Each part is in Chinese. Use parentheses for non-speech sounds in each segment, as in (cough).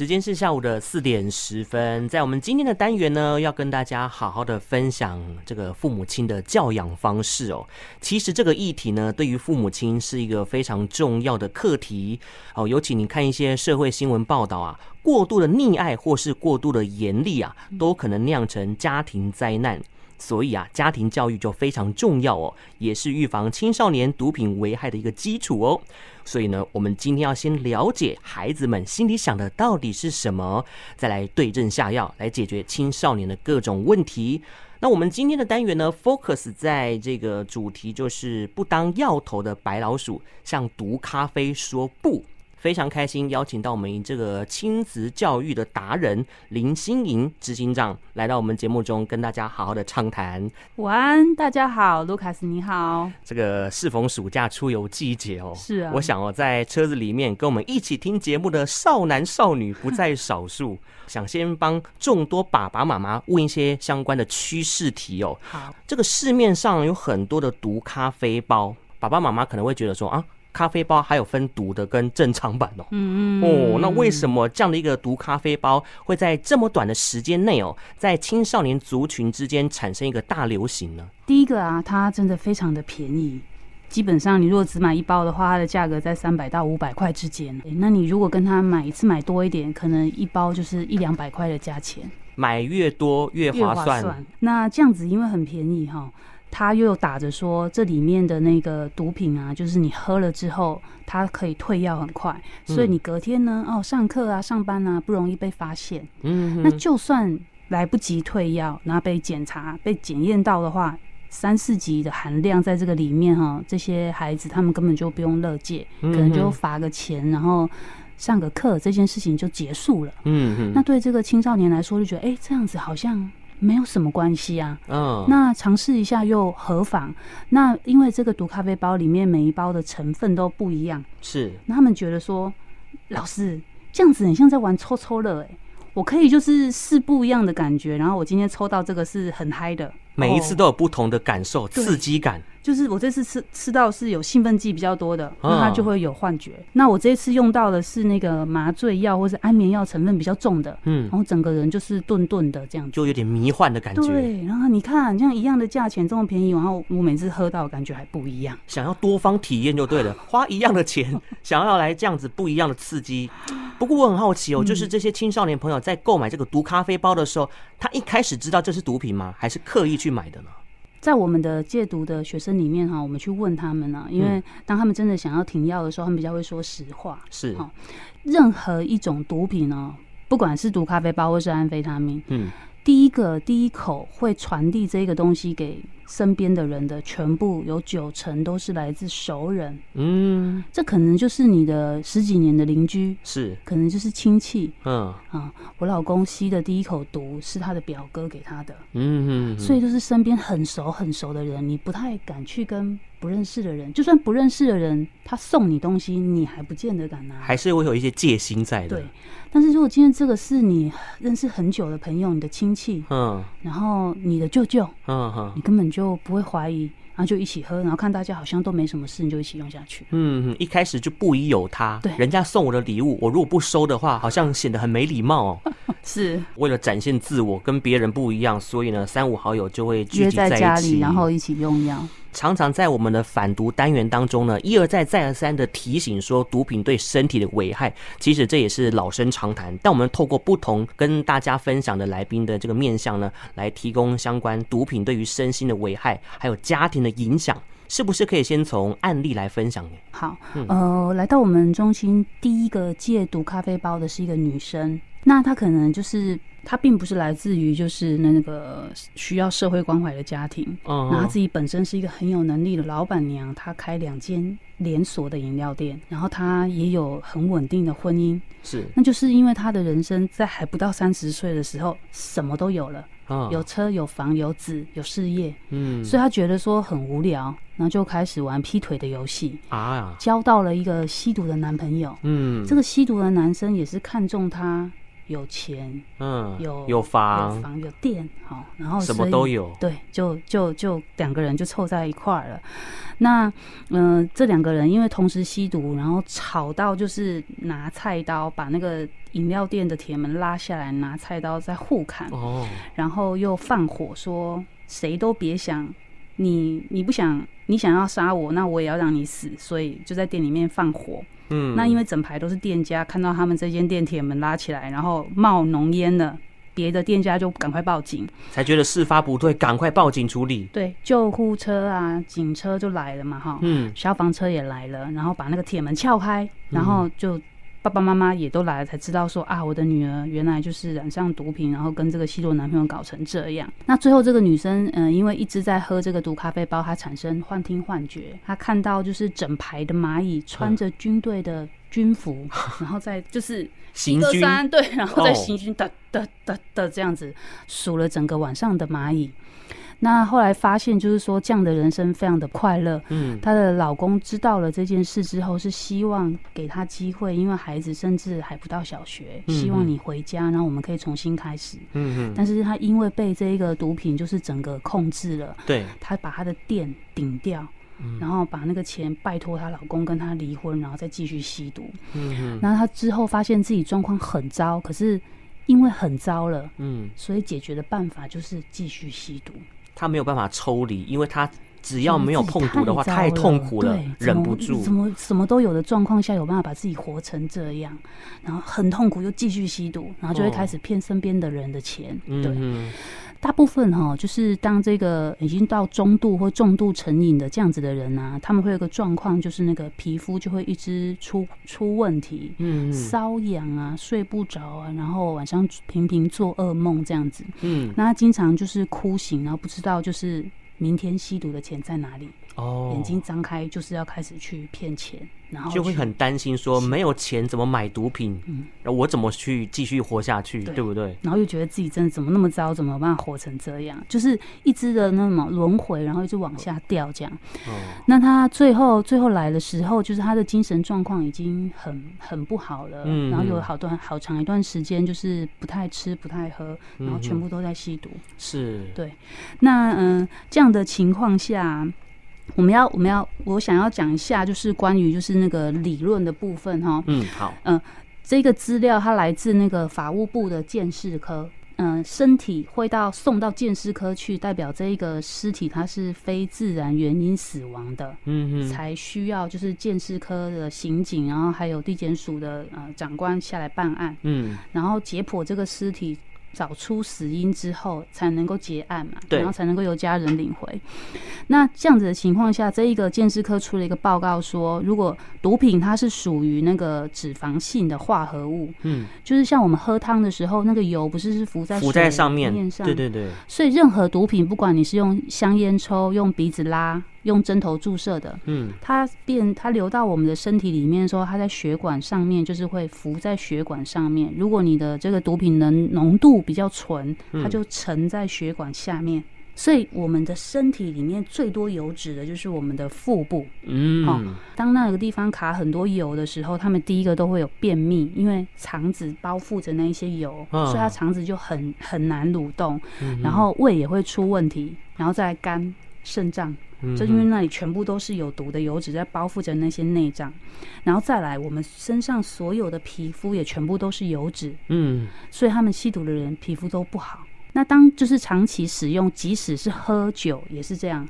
时间是下午的四点十分，在我们今天的单元呢，要跟大家好好的分享这个父母亲的教养方式哦。其实这个议题呢，对于父母亲是一个非常重要的课题哦。尤其你看一些社会新闻报道啊，过度的溺爱或是过度的严厉啊，都可能酿成家庭灾难。所以啊，家庭教育就非常重要哦，也是预防青少年毒品危害的一个基础哦。所以呢，我们今天要先了解孩子们心里想的到底是什么，再来对症下药，来解决青少年的各种问题。那我们今天的单元呢，focus 在这个主题就是不当药头的白老鼠，向毒咖啡说不。非常开心，邀请到我们这个亲子教育的达人林心莹执行长来到我们节目中，跟大家好好的畅谈。晚安，大家好，卢卡斯你好。这个适逢暑假出游季节哦，是啊，我想哦，在车子里面跟我们一起听节目的少男少女不在少数。(laughs) 想先帮众多爸爸妈妈问一些相关的趋势题哦。好，这个市面上有很多的毒咖啡包，爸爸妈妈可能会觉得说啊。咖啡包还有分毒的跟正常版哦，嗯哦，那为什么这样的一个毒咖啡包会在这么短的时间内哦，在青少年族群之间产生一个大流行呢？第一个啊，它真的非常的便宜，基本上你如果只买一包的话，它的价格在三百到五百块之间。那你如果跟他买一次买多一点，可能一包就是一两百块的价钱，买越多越划算。划算。那这样子因为很便宜哈。他又打着说，这里面的那个毒品啊，就是你喝了之后，它可以退药很快，所以你隔天呢，哦，上课啊、上班啊，不容易被发现。嗯，那就算来不及退药，然后被检查、被检验到的话，三四级的含量在这个里面哈，这些孩子他们根本就不用乐戒，可能就罚个钱，然后上个课，这件事情就结束了。嗯嗯，那对这个青少年来说，就觉得哎，这样子好像。没有什么关系啊，嗯，那尝试一下又何妨？那因为这个毒咖啡包里面每一包的成分都不一样，是，那他们觉得说，老师这样子很像在玩抽抽乐，哎，我可以就是试不一样的感觉，然后我今天抽到这个是很嗨的，每一次都有不同的感受，刺激感。就是我这次吃吃到是有兴奋剂比较多的，那它就会有幻觉。哦、那我这次用到的是那个麻醉药或是安眠药成分比较重的，嗯，然后整个人就是顿顿的这样子，就有点迷幻的感觉。对，然后你看这样一样的价钱这么便宜，然后我每次喝到感觉还不一样。想要多方体验就对了，(laughs) 花一样的钱，(laughs) 想要来这样子不一样的刺激。不过我很好奇哦，就是这些青少年朋友在购买这个毒咖啡包的时候，他一开始知道这是毒品吗？还是刻意去买的呢？在我们的戒毒的学生里面哈，我们去问他们呢，因为当他们真的想要停药的时候，他们比较会说实话。是。哈，任何一种毒品呢，不管是毒咖啡包或是安非他命，嗯，第一个第一口会传递这个东西给身边的人的，全部有九成都是来自熟人。嗯，这可能就是你的十几年的邻居，是，可能就是亲戚。嗯啊，我老公吸的第一口毒是他的表哥给他的。嗯嗯，所以就是身边很熟很熟的人，你不太敢去跟不认识的人，就算不认识的人，他送你东西，你还不见得敢拿，还是会有一些戒心在的。对，但是如果今天这个是你认识很久的朋友，你的亲戚，嗯，然后你的舅舅，嗯哼，你根本就。就不会怀疑，然后就一起喝，然后看大家好像都没什么事，你就一起用下去。嗯，一开始就不疑有他。对，人家送我的礼物，我如果不收的话，好像显得很没礼貌哦。(laughs) 是，为了展现自我，跟别人不一样，所以呢，三五好友就会聚集在一起，约在家里，然后一起用药。常常在我们的反毒单元当中呢，一而再、再而三的提醒说毒品对身体的危害。其实这也是老生常谈，但我们透过不同跟大家分享的来宾的这个面向呢，来提供相关毒品对于身心的危害，还有家庭的影响，(laughs) 是不是可以先从案例来分享呢？好，呃，来到我们中心第一个戒毒咖啡包的是一个女生，那他可能就是。他并不是来自于就是那个需要社会关怀的家庭，嗯，那他自己本身是一个很有能力的老板娘，她开两间连锁的饮料店，然后她也有很稳定的婚姻，是，那就是因为她的人生在还不到三十岁的时候，什么都有了，有车有房有子有事业，嗯，所以她觉得说很无聊，然后就开始玩劈腿的游戏啊，交到了一个吸毒的男朋友，嗯，这个吸毒的男生也是看中她。有钱，嗯，有有房，有房有店，好，然后什么都有，对，就就就两个人就凑在一块儿了。那嗯、呃，这两个人因为同时吸毒，然后吵到就是拿菜刀把那个饮料店的铁门拉下来，拿菜刀在互砍，哦，然后又放火说谁都别想。你你不想你想要杀我，那我也要让你死，所以就在店里面放火。嗯，那因为整排都是店家，看到他们这间店铁门拉起来，然后冒浓烟了，别的店家就赶快报警，才觉得事发不对，赶快报警处理。对，救护车啊，警车就来了嘛，哈，嗯，消防车也来了，然后把那个铁门撬开，然后就。爸爸妈妈也都来了，才知道说啊，我的女儿原来就是染上毒品，然后跟这个吸毒男朋友搞成这样。那最后这个女生，嗯、呃，因为一直在喝这个毒咖啡包，她产生幻听幻觉，她看到就是整排的蚂蚁穿着军队的军服，嗯、(laughs) 然后在就是行军，(laughs) 对，然后在行军的的的的这样子数了整个晚上的蚂蚁。那后来发现，就是说这样的人生非常的快乐。嗯，她的老公知道了这件事之后，是希望给她机会，因为孩子甚至还不到小学，希望你回家，然后我们可以重新开始。嗯嗯。但是她因为被这个毒品就是整个控制了，对，她把她的店顶掉，然后把那个钱拜托她老公跟她离婚，然后再继续吸毒。嗯嗯。那她之后发现自己状况很糟，可是因为很糟了，嗯，所以解决的办法就是继续吸毒。他没有办法抽离，因为他只要没有碰毒的话，太，太痛苦了，忍不住。什么什么都有的状况下，有办法把自己活成这样，然后很痛苦，又继续吸毒，然后就会开始骗身边的人的钱，哦、对。嗯大部分哈，就是当这个已经到中度或重度成瘾的这样子的人啊，他们会有个状况，就是那个皮肤就会一直出出问题，嗯，瘙痒啊，睡不着啊，然后晚上频频做噩梦这样子，嗯，那他经常就是哭醒，然后不知道就是明天吸毒的钱在哪里。哦，眼睛张开就是要开始去骗钱，然后就会很担心说没有钱怎么买毒品？嗯，我怎么去继续活下去？对，对不对？然后又觉得自己真的怎么那么糟，怎么办法活成这样？就是一直的那么轮回，然后一直往下掉这样。哦，那他最后最后来的时候，就是他的精神状况已经很很不好了，嗯，然后有好段好长一段时间就是不太吃不太喝，然后全部都在吸毒。是，对。那嗯，这样的情况下。我们要，我们要，我想要讲一下，就是关于就是那个理论的部分哈。嗯，好。嗯，这个资料它来自那个法务部的鉴识科。嗯，身体会到送到鉴识科去，代表这一个尸体它是非自然原因死亡的。嗯嗯，才需要就是鉴识科的刑警，然后还有地检署的呃长官下来办案。嗯，然后解剖这个尸体。找出死因之后，才能够结案嘛，然后才能够由家人领回。那这样子的情况下，这一个鉴识科出了一个报告说，如果毒品它是属于那个脂肪性的化合物，嗯，就是像我们喝汤的时候，那个油不是是浮在浮在上面上，对对对。所以任何毒品，不管你是用香烟抽，用鼻子拉。用针头注射的，嗯，它变它流到我们的身体里面的时候，它在血管上面就是会浮在血管上面。如果你的这个毒品能浓度比较纯，它就沉在血管下面。嗯、所以我们的身体里面最多油脂的就是我们的腹部，嗯，好、哦，当那个地方卡很多油的时候，他们第一个都会有便秘，因为肠子包覆着那一些油，哦、所以它肠子就很很难蠕动，嗯、然后胃也会出问题，然后再来肝、肾脏。就因为那里全部都是有毒的油脂在包覆着那些内脏，然后再来，我们身上所有的皮肤也全部都是油脂，嗯，所以他们吸毒的人皮肤都不好。那当就是长期使用，即使是喝酒也是这样，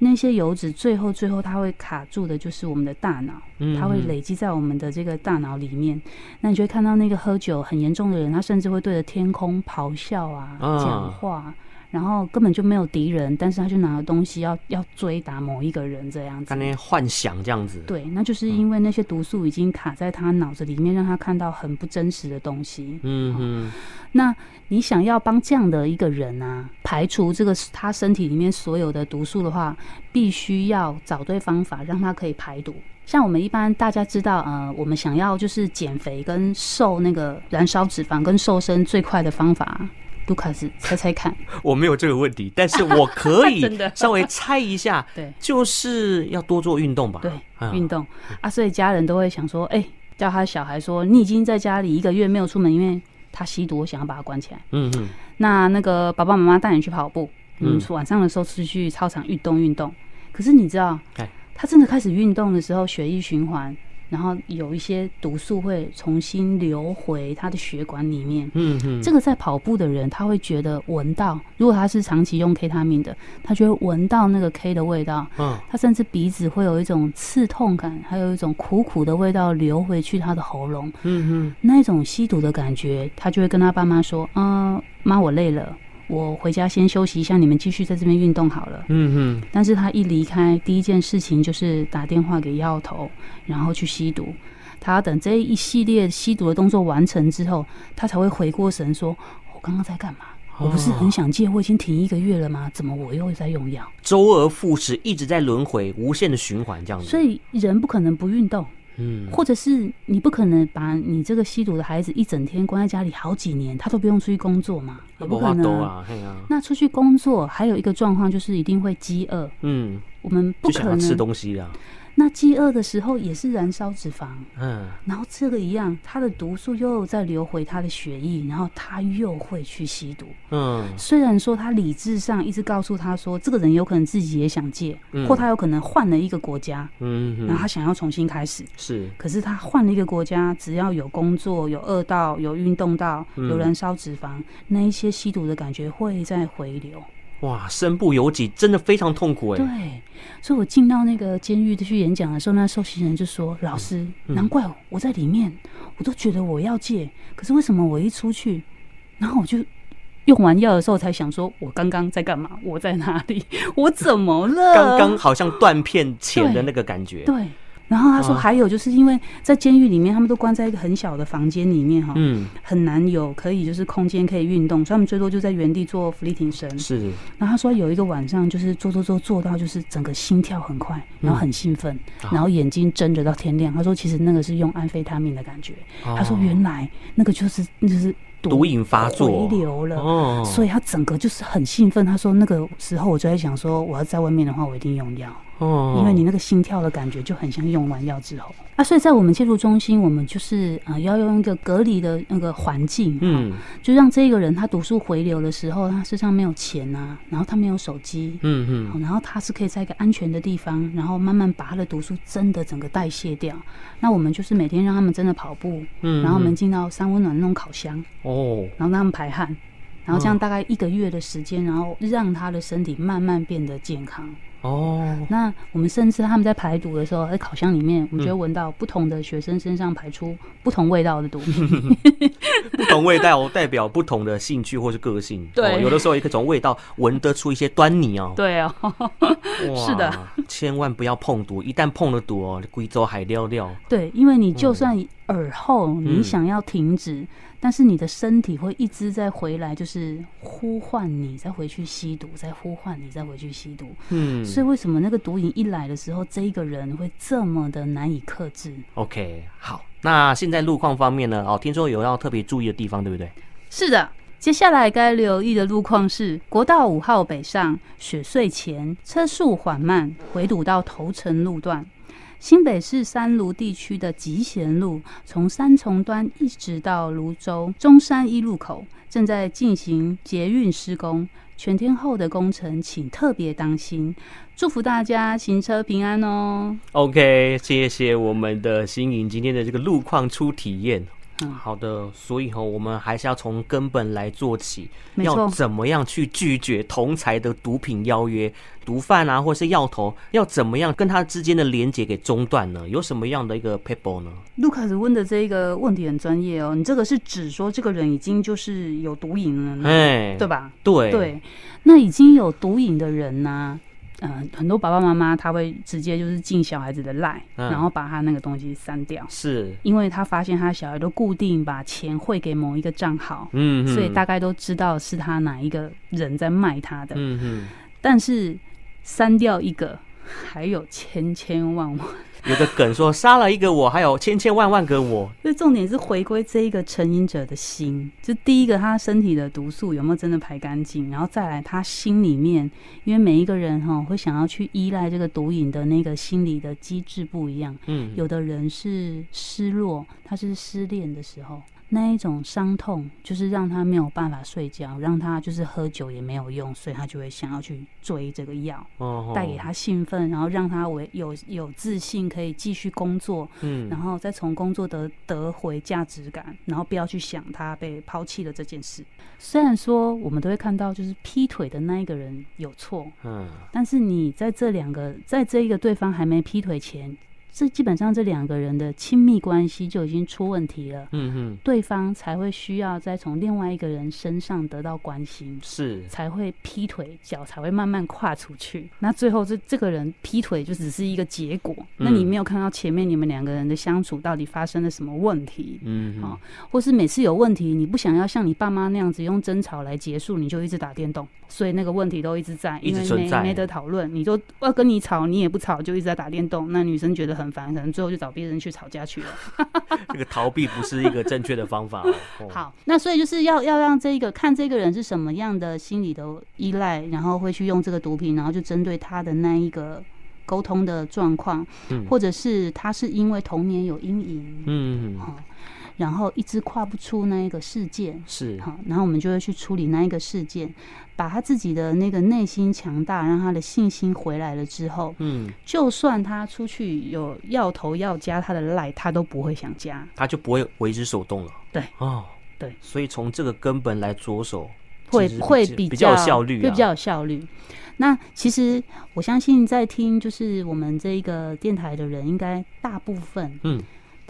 那些油脂最后最后它会卡住的，就是我们的大脑，它会累积在我们的这个大脑里面。那你就会看到那个喝酒很严重的人，他甚至会对着天空咆哮啊，讲话。然后根本就没有敌人，但是他就拿了东西要要追打某一个人这样子，他那幻想这样子。对，那就是因为那些毒素已经卡在他脑子里面，让他看到很不真实的东西。嗯哼。那你想要帮这样的一个人啊，排除这个他身体里面所有的毒素的话，必须要找对方法，让他可以排毒。像我们一般大家知道，呃，我们想要就是减肥跟瘦那个燃烧脂肪跟瘦身最快的方法。卢卡斯，猜猜看，(laughs) 我没有这个问题，但是我可以 (laughs) 稍微猜一下，(laughs) 对，就是要多做运动吧？对，运动啊，所以家人都会想说，哎，叫他小孩说，你已经在家里一个月没有出门，因为他吸毒，我想要把他关起来。嗯嗯。那那个爸爸妈妈带你去跑步，嗯，晚上的时候出去操场运动运动。可是你知道，他真的开始运动的时候，血液循环。然后有一些毒素会重新流回他的血管里面。嗯嗯，这个在跑步的人，他会觉得闻到，如果他是长期用 K 他命的，他就会闻到那个 K 的味道。嗯，他甚至鼻子会有一种刺痛感，还有一种苦苦的味道流回去他的喉咙。嗯嗯，那种吸毒的感觉，他就会跟他爸妈说：“啊，妈，我累了。”我回家先休息一下，你们继续在这边运动好了。嗯嗯。但是他一离开，第一件事情就是打电话给药头，然后去吸毒。他等这一系列吸毒的动作完成之后，他才会回过神，说：“我刚刚在干嘛？我不是很想戒，我已经停一个月了吗？怎么我又在用药？周而复始，一直在轮回，无限的循环这样子。所以人不可能不运动。”嗯，或者是你不可能把你这个吸毒的孩子一整天关在家里好几年，他都不用出去工作嘛？也不可能啊。那出去工作还有一个状况就是一定会饥饿。嗯，我们不可能吃东西啊。那饥饿的时候也是燃烧脂肪，嗯，然后这个一样，它的毒素又再流回他的血液，然后他又会去吸毒，嗯。虽然说他理智上一直告诉他说，这个人有可能自己也想戒，嗯、或他有可能换了一个国家，嗯，然后他想要重新开始，是。可是他换了一个国家，只要有工作、有饿到、有运动到、有燃烧脂肪，嗯、那一些吸毒的感觉会再回流。哇，身不由己，真的非常痛苦哎。对，所以我进到那个监狱去演讲的时候，那受刑人就说：“老师，难怪我在里面，我都觉得我要戒，可是为什么我一出去，然后我就用完药的时候才想说，我刚刚在干嘛？我在哪里？我怎么了？刚刚好像断片前的那个感觉。对”对。然后他说，还有就是因为在监狱里面，他们都关在一个很小的房间里面哈，嗯，很难有可以就是空间可以运动，所以他们最多就在原地做伏地挺身。是。然后他说有一个晚上就是做做做做到就是整个心跳很快，然后很兴奋，然后眼睛睁着到天亮。他说其实那个是用安非他命的感觉。他说原来那个就是就是毒瘾发作回流了，所以他整个就是很兴奋。他说那个时候我就在想说，我要在外面的话，我一定用药。哦，因为你那个心跳的感觉就很像用完药之后。啊，所以在我们介入中心，我们就是啊、呃，要用一个隔离的那个环境，嗯，就让这个人他毒素回流的时候，他身上没有钱啊，然后他没有手机，嗯嗯，然后他是可以在一个安全的地方，然后慢慢把他的毒素真的整个代谢掉。那我们就是每天让他们真的跑步，嗯，然后我们进到三温暖那种烤箱，哦，然后让他们排汗，然后这样大概一个月的时间，然后让他的身体慢慢变得健康。哦，那我们甚至他们在排毒的时候，在烤箱里面，我们就会闻到不同的学生身上排出不同味道的毒品。(laughs) 不同味道代表不同的兴趣或是个性。对，有的时候一种味道闻得出一些端倪哦。对哦，(laughs) 是的，千万不要碰毒，一旦碰了毒哦，贵州海尿尿。对，因为你就算耳后你想要停止。但是你的身体会一直在回来，就是呼唤你再回去吸毒，再呼唤你再回去吸毒。嗯，所以为什么那个毒瘾一来的时候，这一个人会这么的难以克制？OK，好，那现在路况方面呢？哦，听说有要特别注意的地方，对不对？是的，接下来该留意的路况是国道五号北上雪隧前车速缓慢，回堵到头城路段。新北市三芦地区的集贤路，从三重端一直到芦洲中山一路口，正在进行捷运施工，全天候的工程，请特别当心。祝福大家行车平安哦。OK，谢谢我们的新颖今天的这个路况初体验。好的，所以哈，我们还是要从根本来做起，要怎么样去拒绝同才的毒品邀约，毒贩啊，或是药头，要怎么样跟他之间的连接给中断呢？有什么样的一个 paper 呢？卢卡斯问的这个问题很专业哦，你这个是指说这个人已经就是有毒瘾了，哎，对吧？对对，那已经有毒瘾的人呢、啊？嗯、呃，很多爸爸妈妈他会直接就是进小孩子的赖，嗯、然后把他那个东西删掉，是。因为他发现他小孩都固定把钱汇给某一个账号，嗯哼，所以大概都知道是他哪一个人在卖他的，但是删掉一个，还有千千万万。有个梗说，杀了一个我，还有千千万万个我。所以重点是回归这一个成瘾者的心，就第一个他身体的毒素有没有真的排干净，然后再来他心里面，因为每一个人哈会想要去依赖这个毒瘾的那个心理的机制不一样。嗯，有的人是失落，他是失恋的时候。那一种伤痛，就是让他没有办法睡觉，让他就是喝酒也没有用，所以他就会想要去追这个药，带给他兴奋，然后让他为有有自信，可以继续工作，嗯，然后再从工作得得回价值感，然后不要去想他被抛弃了这件事。虽然说我们都会看到，就是劈腿的那一个人有错，嗯，但是你在这两个，在这一个对方还没劈腿前。这基本上这两个人的亲密关系就已经出问题了，嗯哼，对方才会需要再从另外一个人身上得到关心，是。才会劈腿，脚才会慢慢跨出去。那最后这这个人劈腿就只是一个结果，嗯，那你没有看到前面你们两个人的相处到底发生了什么问题，嗯，哦，或是每次有问题你不想要像你爸妈那样子用争吵来结束，你就一直打电动，所以那个问题都一直在，因为没没得讨论，你就要跟你吵，你也不吵，就一直在打电动，那女生觉得很。很烦，可能最后就找别人去吵架去了。(laughs) 这个逃避不是一个正确的方法。(laughs) 哦。好，那所以就是要要让这个看这个人是什么样的心理的依赖，然后会去用这个毒品，然后就针对他的那一个沟通的状况，嗯，或者是他是因为童年有阴影，嗯，好。然后一直跨不出那一个事件，是好，然后我们就会去处理那一个事件，把他自己的那个内心强大，让他的信心回来了之后，嗯，就算他出去有要头要加他的赖，他都不会想加，他就不会为之所动了。对，哦，对，所以从这个根本来着手，会会比较效率，会比较有效率。那其实我相信在听就是我们这一个电台的人，应该大部分，嗯。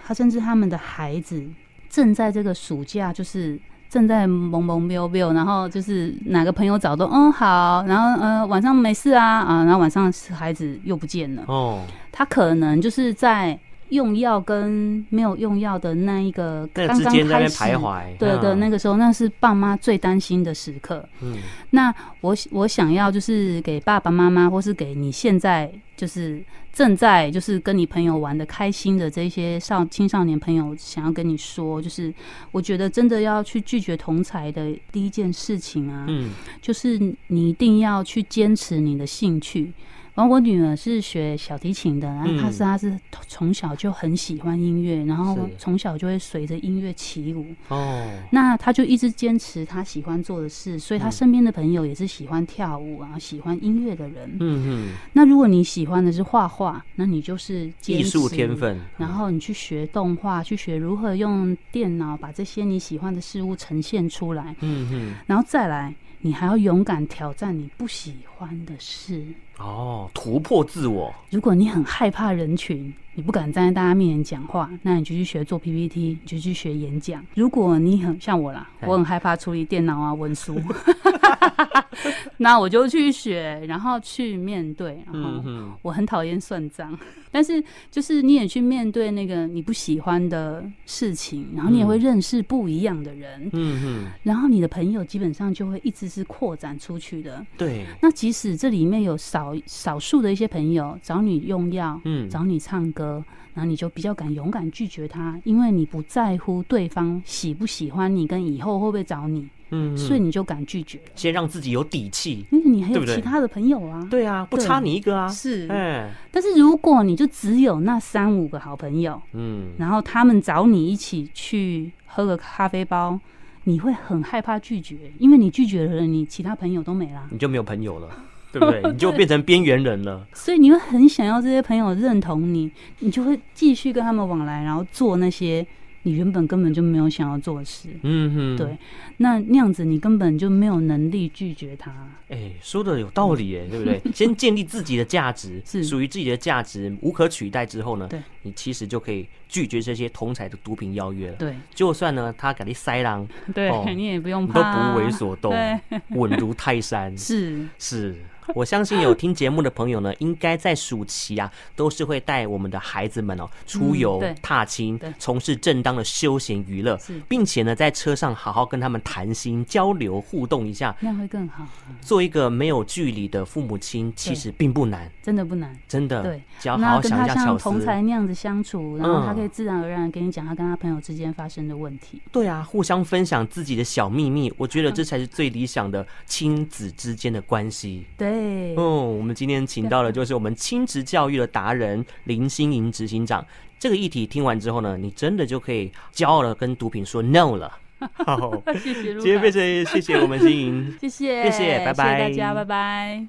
他甚至他们的孩子正在这个暑假，就是正在懵懵飙飙，然后就是哪个朋友找都，嗯好，然后呃晚上没事啊啊，然后晚上孩子又不见了。哦，他可能就是在用药跟没有用药的那一个刚刚开始徘徊，对的那个时候，那是爸妈最担心的时刻。嗯，那我我想要就是给爸爸妈妈，或是给你现在就是。正在就是跟你朋友玩的开心的这些少青少年朋友，想要跟你说，就是我觉得真的要去拒绝同才的第一件事情啊，嗯，就是你一定要去坚持你的兴趣。然后我女儿是学小提琴的，然后她是她是从小就很喜欢音乐，然后从小就会随着音乐起舞。哦，那她就一直坚持她喜欢做的事，所以她身边的朋友也是喜欢跳舞啊，喜欢音乐的人。嗯嗯。那如果你喜欢的是画画，那你就是艺术天分，然后你去学动画，去学如何用电脑把这些你喜欢的事物呈现出来。嗯嗯。然后再来。你还要勇敢挑战你不喜欢的事哦，突破自我。如果你很害怕人群，你不敢站在大家面前讲话，那你就去学做 PPT，你就去学演讲。如果你很像我啦，我很害怕处理电脑啊、文书，(laughs) 那我就去学，然后去面对。然后我很讨厌算账，但是就是你也去面对那个你不喜欢的事情，然后你也会认识不一样的人。嗯嗯，然后你的朋友基本上就会一直是扩展出去的。对，那即使这里面有少少数的一些朋友找你用药，嗯，找你唱歌。然后你就比较敢勇敢拒绝他，因为你不在乎对方喜不喜欢你，跟以后会不会找你，嗯，所以你就敢拒绝，先让自己有底气，因为你还有其他的朋友啊，对啊，不差你一个啊，是，哎，但是如果你就只有那三五个好朋友，嗯，然后他们找你一起去喝个咖啡包，你会很害怕拒绝，因为你拒绝了，你其他朋友都没了，你就没有朋友了。对不对？(laughs) 你就变成边缘人了。所以你会很想要这些朋友认同你，你就会继续跟他们往来，然后做那些你原本根本就没有想要做的事。嗯哼，对。那那样子你根本就没有能力拒绝他。哎、欸，说的有道理，哎，对不对？(laughs) 先建立自己的价值，是属于自己的价值无可取代之后呢，对，你其实就可以拒绝这些同彩的毒品邀约了。对，就算呢他给你塞狼，对、哦、你也不用怕，都不为所动，稳如泰山。是 (laughs) 是。(laughs) 我相信有听节目的朋友呢，应该在暑期啊，都是会带我们的孩子们哦出游、踏青，从事正当的休闲娱乐，并且呢，在车上好好跟他们谈心、交流、互动一下，那会更好。做一个没有距离的父母亲，其实并不难，真的不难，真的。对，只要好好想一下巧思，同才那样子相处，然后他可以自然而然跟你讲他跟他朋友之间发生的问题。对啊，互相分享自己的小秘密，我觉得这才是最理想的亲子之间的关系。对，嗯，我们今天请到的就是我们亲职教育的达人林心莹执行长。这个议题听完之后呢，你真的就可以骄傲的跟毒品说 no 了。好，(laughs) 谢谢，今天非常谢谢我们心莹，谢谢，谢谢，拜拜，谢谢大家，拜拜。